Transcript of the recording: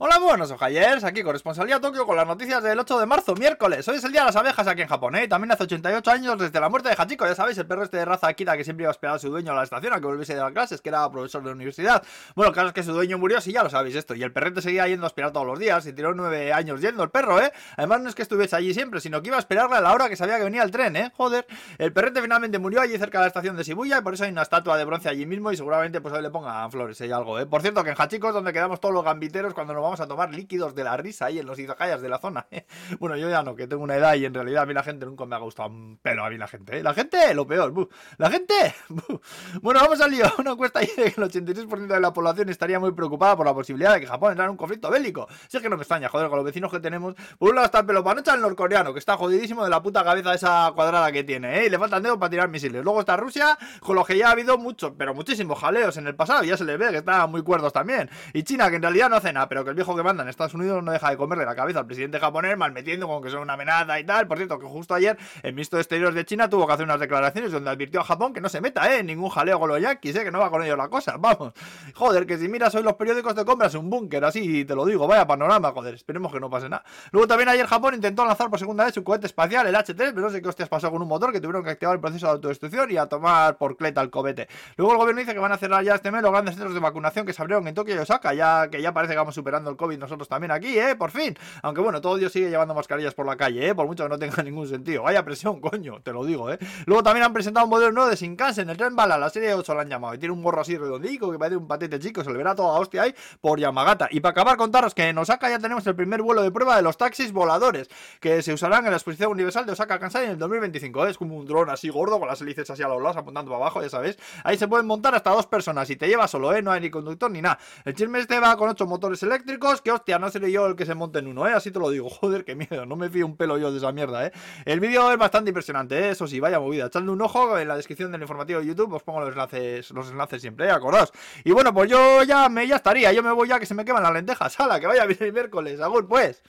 Hola, buenos ojayers, aquí corresponsalía Tokio con las noticias del 8 de marzo, miércoles. Hoy es el día de las abejas aquí en Japón, ¿eh? También hace 88 años desde la muerte de Hachiko, ya sabéis, el perro este de raza Akira que siempre iba a esperar a su dueño a la estación a que volviese de las clases, que era profesor de universidad. Bueno, claro es que su dueño murió, sí, ya lo sabéis esto. Y el perrete seguía yendo a esperar todos los días y tiró nueve años yendo el perro, ¿eh? Además no es que estuviese allí siempre, sino que iba a esperarle a la hora que sabía que venía el tren, ¿eh? Joder. El perrete finalmente murió allí cerca de la estación de Shibuya y por eso hay una estatua de bronce allí mismo y seguramente pues hoy le pongan flores y algo, ¿eh? Por cierto, que en Hachiko es donde quedamos todos los gambiteros cuando nos vamos a tomar líquidos de la risa ahí en los izakayas de la zona. ¿eh? Bueno, yo ya no, que tengo una edad y en realidad a mí la gente nunca me ha gustado un pelo a mí la gente. ¿eh? La gente, lo peor. La gente. Bueno, vamos al lío. Una encuesta dice que el 86% de la población estaría muy preocupada por la posibilidad de que Japón entrara en un conflicto bélico. Si es que no me extraña, joder, con los vecinos que tenemos. Por un lado está el pelopanocha, el norcoreano, que está jodidísimo de la puta cabeza esa cuadrada que tiene, ¿eh? Y le faltan dedos para tirar misiles. Luego está Rusia, con lo que ya ha habido muchos, pero muchísimos jaleos en el pasado. Ya se le ve que están muy cuerdos también. Y China, que en realidad no hace nada, pero que el viejo que manda en Estados Unidos no deja de comerle la cabeza al presidente japonés, mal metiendo con que son una amenaza y tal. Por cierto, que justo ayer el ministro de Exteriores de China tuvo que hacer unas declaraciones donde advirtió a Japón que no se meta, ¿eh? Ningún jaleo con los yankees, ¿eh? Que no va con ellos la cosa. Vamos. Joder, que si miras hoy los periódicos te compras un búnker, así te lo digo. Vaya panorama, joder. Esperemos que no pase nada. Luego también ayer Japón intentó lanzar por segunda vez su cohete espacial, el H3, pero no sé qué hostias pasó con un motor que tuvieron que activar el proceso de autodestrucción y a tomar por cleta el cohete. Luego el gobierno dice que van a cerrar ya este mes los grandes centros de vacunación que se abrieron en Tokio y Osaka, ya que ya parece que vamos superando el COVID nosotros también aquí, ¿eh? Por fin. Aunque bueno, todo Dios sigue llevando mascarillas por la calle, ¿eh? Por mucho que no tenga ningún sentido. Vaya presión, coño, te lo digo, ¿eh? Luego también han presentado un modelo nuevo de Shinkansen, el tren bala, la serie 8 lo han llamado. Y tiene un gorro así redondico que parece un patete chico, se le verá toda hostia ahí por Yamagata. Y para acabar, contaros que en Osaka ya tenemos el primer vuelo de prueba de los taxis voladores, que se usarán en la exposición universal de Osaka Kansai en el 2025. ¿eh? Es como un dron así gordo con las hélices así a los lados apuntando para abajo, ya sabéis. Ahí se pueden montar hasta dos personas y te lleva solo, ¿eh? No hay ni conductor ni nada. El chisme este va con ocho motores que hostia, no seré yo el que se monte en uno, ¿eh? Así te lo digo. Joder, qué miedo. No me fío un pelo yo de esa mierda, ¿eh? El vídeo es bastante impresionante, ¿eh? Eso sí, vaya movida. Echadle un ojo en la descripción del informativo de YouTube. Os pongo los enlaces, los enlaces siempre, ¿eh? Acordaos. Y bueno, pues yo ya me ya estaría. Yo me voy ya que se me queman las lentejas. ¡Hala! Que vaya bien el miércoles. Agur, pues.